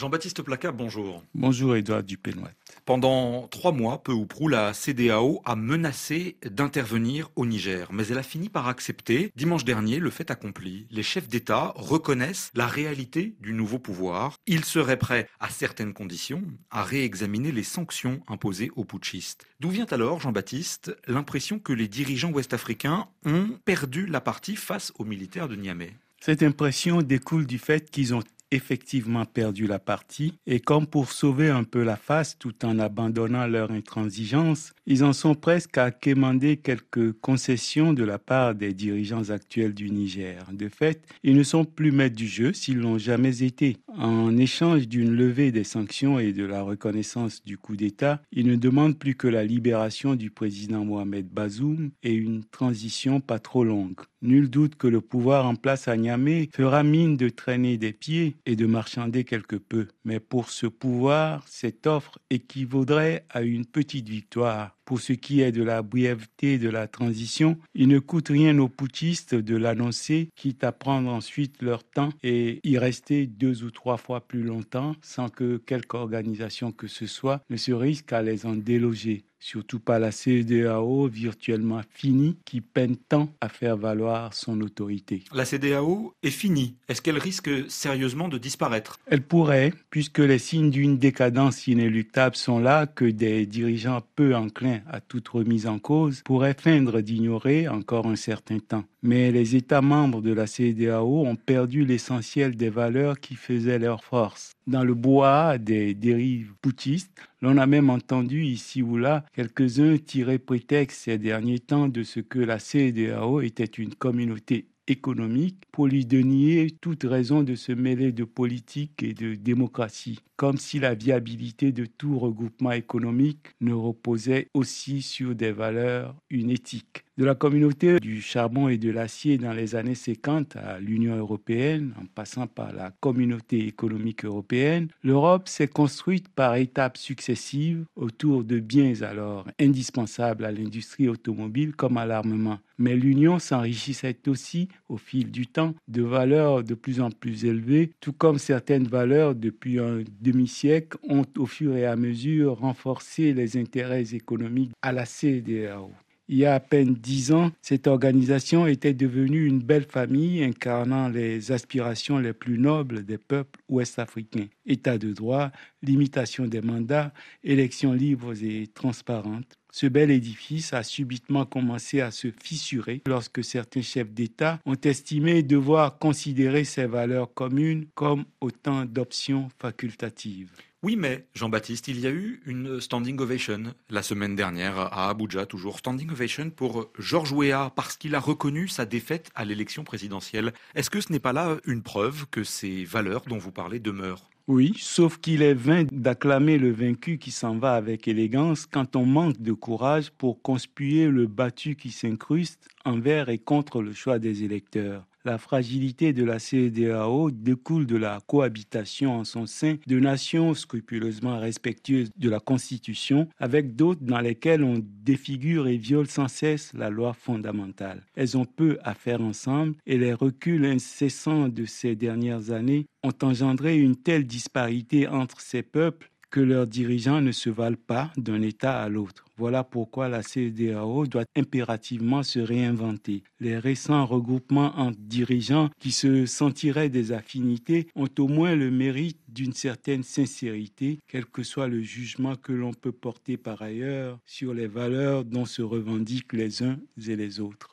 Jean-Baptiste Placat, bonjour. Bonjour Edouard Dupénoit. Pendant trois mois, peu ou prou, la CDAO a menacé d'intervenir au Niger, mais elle a fini par accepter. Dimanche dernier, le fait accompli. Les chefs d'État reconnaissent la réalité du nouveau pouvoir. Ils seraient prêts, à certaines conditions, à réexaminer les sanctions imposées aux putschistes. D'où vient alors, Jean-Baptiste, l'impression que les dirigeants ouest-africains ont perdu la partie face aux militaires de Niamey? Cette impression découle du fait qu'ils ont effectivement perdu la partie et comme pour sauver un peu la face tout en abandonnant leur intransigeance, ils en sont presque à quémander quelques concessions de la part des dirigeants actuels du Niger. De fait, ils ne sont plus maîtres du jeu s'ils l'ont jamais été. En échange d'une levée des sanctions et de la reconnaissance du coup d'État, ils ne demandent plus que la libération du président Mohamed Bazoum et une transition pas trop longue. Nul doute que le pouvoir en place à Niamey fera mine de traîner des pieds et de marchander quelque peu. Mais pour ce pouvoir, cette offre équivaudrait à une petite victoire. Pour ce qui est de la brièveté de la transition, il ne coûte rien aux putschistes de l'annoncer, quitte à prendre ensuite leur temps et y rester deux ou trois fois plus longtemps sans que quelque organisation que ce soit ne se risque à les en déloger surtout pas la CEDAO virtuellement finie qui peine tant à faire valoir son autorité. La CEDAO est finie. Est-ce qu'elle risque sérieusement de disparaître? Elle pourrait, puisque les signes d'une décadence inéluctable sont là que des dirigeants peu enclins à toute remise en cause pourraient feindre d'ignorer encore un certain temps. Mais les États membres de la CEDAO ont perdu l'essentiel des valeurs qui faisaient leur force. Dans le bois des dérives boutistes, l'on a même entendu ici ou là quelques-uns tirer prétexte ces derniers temps de ce que la CEDAO était une communauté économique pour lui dénier toute raison de se mêler de politique et de démocratie, comme si la viabilité de tout regroupement économique ne reposait aussi sur des valeurs, une éthique de la communauté du charbon et de l'acier dans les années 50 à l'Union européenne, en passant par la communauté économique européenne, l'Europe s'est construite par étapes successives autour de biens alors indispensables à l'industrie automobile comme à l'armement. Mais l'Union s'enrichissait aussi au fil du temps de valeurs de plus en plus élevées, tout comme certaines valeurs depuis un demi-siècle ont au fur et à mesure renforcé les intérêts économiques à la CDAO il y a à peine dix ans, cette organisation était devenue une belle famille incarnant les aspirations les plus nobles des peuples ouest-africains. État de droit, limitation des mandats, élections libres et transparentes. Ce bel édifice a subitement commencé à se fissurer lorsque certains chefs d'État ont estimé devoir considérer ces valeurs communes comme autant d'options facultatives. Oui, mais Jean-Baptiste, il y a eu une standing ovation la semaine dernière à Abuja, toujours standing ovation pour Georges Weah parce qu'il a reconnu sa défaite à l'élection présidentielle. Est-ce que ce n'est pas là une preuve que ces valeurs dont vous parlez demeurent? Oui, sauf qu'il est vain d'acclamer le vaincu qui s'en va avec élégance quand on manque de courage pour conspuer le battu qui s'incruste envers et contre le choix des électeurs. La fragilité de la CEDAO découle de la cohabitation en son sein de nations scrupuleusement respectueuses de la Constitution avec d'autres dans lesquelles on défigure et viole sans cesse la loi fondamentale. Elles ont peu à faire ensemble et les reculs incessants de ces dernières années ont engendré une telle disparité entre ces peuples que leurs dirigeants ne se valent pas d'un État à l'autre. Voilà pourquoi la CEDAO doit impérativement se réinventer. Les récents regroupements entre dirigeants qui se sentiraient des affinités ont au moins le mérite d'une certaine sincérité, quel que soit le jugement que l'on peut porter par ailleurs sur les valeurs dont se revendiquent les uns et les autres.